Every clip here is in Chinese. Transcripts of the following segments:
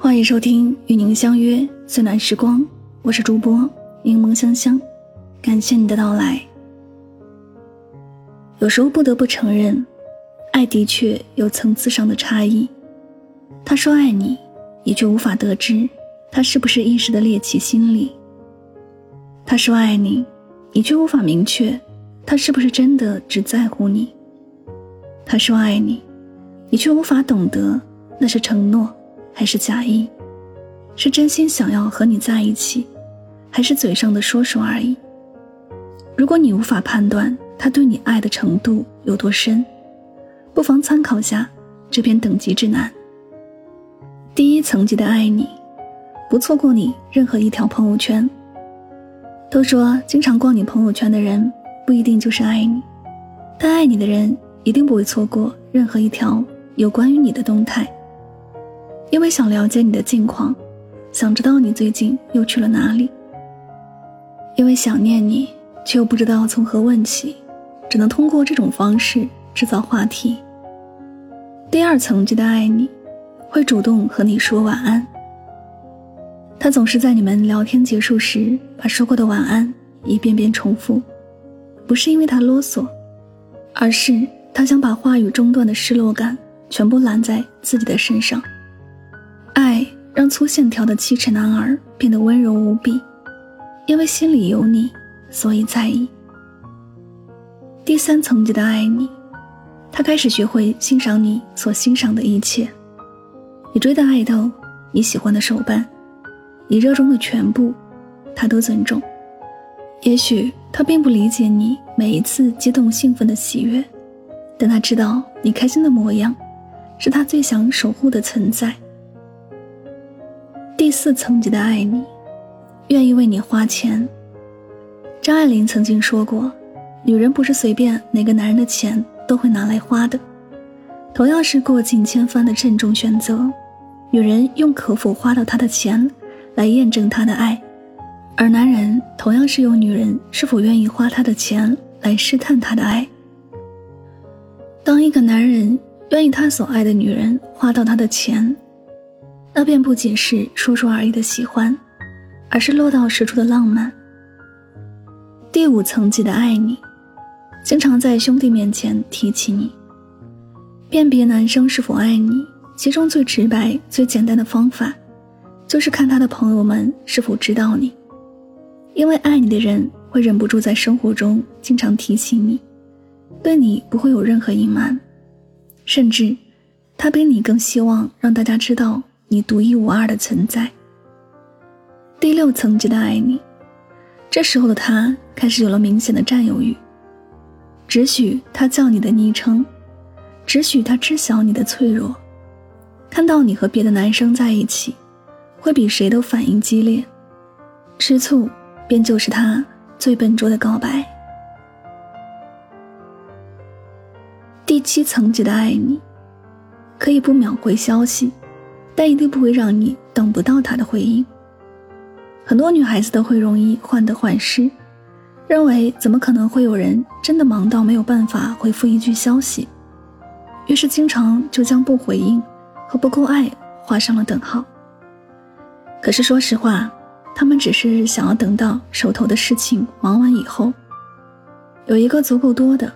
欢迎收听与您相约最暖时光，我是主播柠檬香香，感谢你的到来。有时候不得不承认，爱的确有层次上的差异。他说爱你，你却无法得知他是不是一时的猎奇心理；他说爱你，你却无法明确他是不是真的只在乎你。他说爱你。你却无法懂得，那是承诺，还是假意？是真心想要和你在一起，还是嘴上的说说而已？如果你无法判断他对你爱的程度有多深，不妨参考下这篇等级指南。第一层级的爱你，不错过你任何一条朋友圈。都说经常逛你朋友圈的人不一定就是爱你，但爱你的人一定不会错过任何一条。有关于你的动态，因为想了解你的近况，想知道你最近又去了哪里。因为想念你，却又不知道从何问起，只能通过这种方式制造话题。第二层级的爱你，会主动和你说晚安。他总是在你们聊天结束时，把说过的晚安一遍遍重复，不是因为他啰嗦，而是他想把话语中断的失落感。全部揽在自己的身上，让粗线条的七尺男儿变得温柔无比，因为心里有你，所以在意。第三层级的爱你，他开始学会欣赏你所欣赏的一切，你追的爱豆，你喜欢的手办，你热衷的全部，他都尊重。也许他并不理解你每一次激动兴奋的喜悦，但他知道你开心的模样。是他最想守护的存在。第四层级的爱你，愿意为你花钱。张爱玲曾经说过：“女人不是随便哪个男人的钱都会拿来花的，同样是过尽千帆的慎重选择。女人用可否花到他的钱来验证他的爱，而男人同样是用女人是否愿意花他的钱来试探他的爱。当一个男人。”愿意他所爱的女人花到他的钱，那便不仅是说说而已的喜欢，而是落到实处的浪漫。第五层级的爱你，经常在兄弟面前提起你。辨别男生是否爱你，其中最直白、最简单的方法，就是看他的朋友们是否知道你。因为爱你的人会忍不住在生活中经常提起你，对你不会有任何隐瞒。甚至，他比你更希望让大家知道你独一无二的存在。第六层级的爱你，这时候的他开始有了明显的占有欲，只许他叫你的昵称，只许他知晓你的脆弱，看到你和别的男生在一起，会比谁都反应激烈，吃醋便就是他最笨拙的告白。第七层级的爱你，可以不秒回消息，但一定不会让你等不到他的回应。很多女孩子都会容易患得患失，认为怎么可能会有人真的忙到没有办法回复一句消息，于是经常就将不回应和不够爱画上了等号。可是说实话，他们只是想要等到手头的事情忙完以后，有一个足够多的。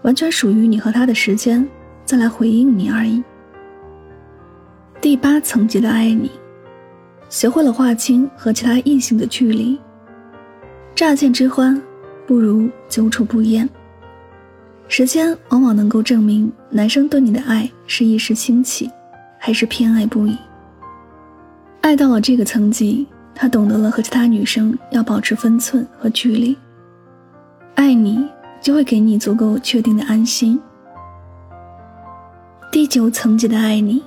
完全属于你和他的时间，再来回应你而已。第八层级的爱你，学会了划清和其他异性的距离。乍见之欢，不如久处不厌。时间往往能够证明男生对你的爱是一时兴起，还是偏爱不已。爱到了这个层级，他懂得了和其他女生要保持分寸和距离。爱你。就会给你足够确定的安心。第九层级的爱你，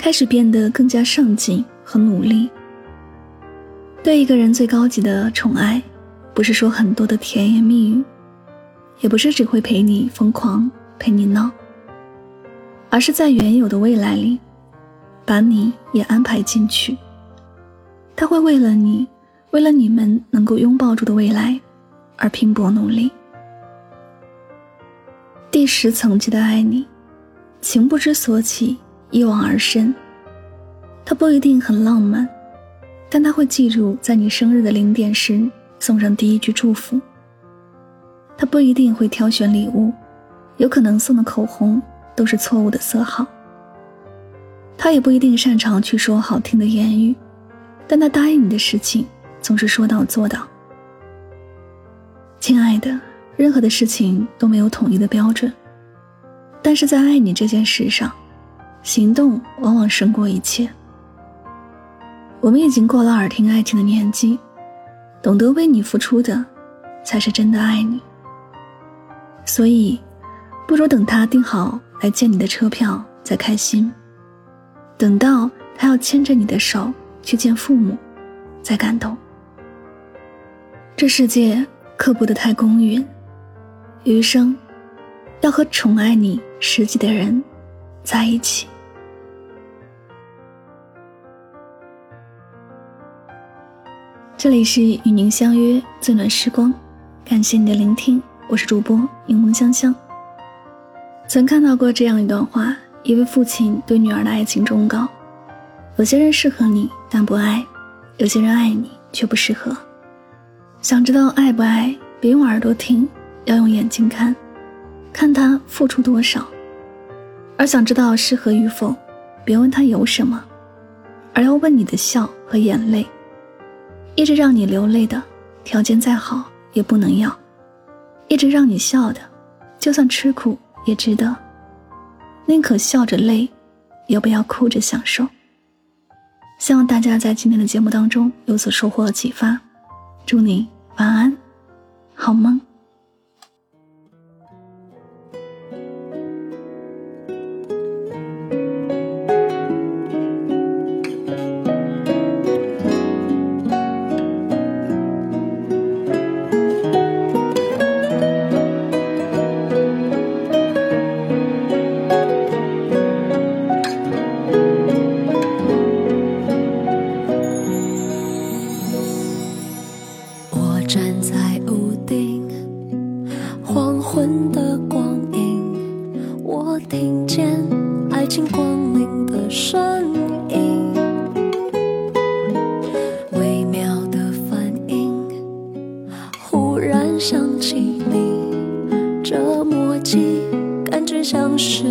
开始变得更加上进和努力。对一个人最高级的宠爱，不是说很多的甜言蜜语，也不是只会陪你疯狂陪你闹，而是在原有的未来里，把你也安排进去。他会为了你，为了你们能够拥抱住的未来，而拼搏努力。第十层级的爱你，情不知所起，一往而深。它不一定很浪漫，但他会记住在你生日的零点时送上第一句祝福。他不一定会挑选礼物，有可能送的口红都是错误的色号。他也不一定擅长去说好听的言语，但他答应你的事情总是说到做到。亲爱的，任何的事情都没有统一的标准，但是在爱你这件事上，行动往往胜过一切。我们已经过了耳听爱情的年纪，懂得为你付出的，才是真的爱你。所以，不如等他订好来见你的车票再开心，等到他要牵着你的手去见父母，再感动。这世界。刻薄的太公允，余生要和宠爱你十几的人在一起。这里是与您相约最暖时光，感谢你的聆听，我是主播柠檬香香。曾看到过这样一段话：一位父亲对女儿的爱情忠告，有些人适合你但不爱，有些人爱你却不适合。想知道爱不爱，别用耳朵听，要用眼睛看，看他付出多少；而想知道适合与否，别问他有什么，而要问你的笑和眼泪。一直让你流泪的，条件再好也不能要；一直让你笑的，就算吃苦也值得。宁可笑着累，也不要哭着享受。希望大家在今天的节目当中有所收获和启发。祝你晚安，好梦。经历这么近感觉像是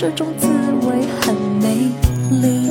这种滋味很美丽。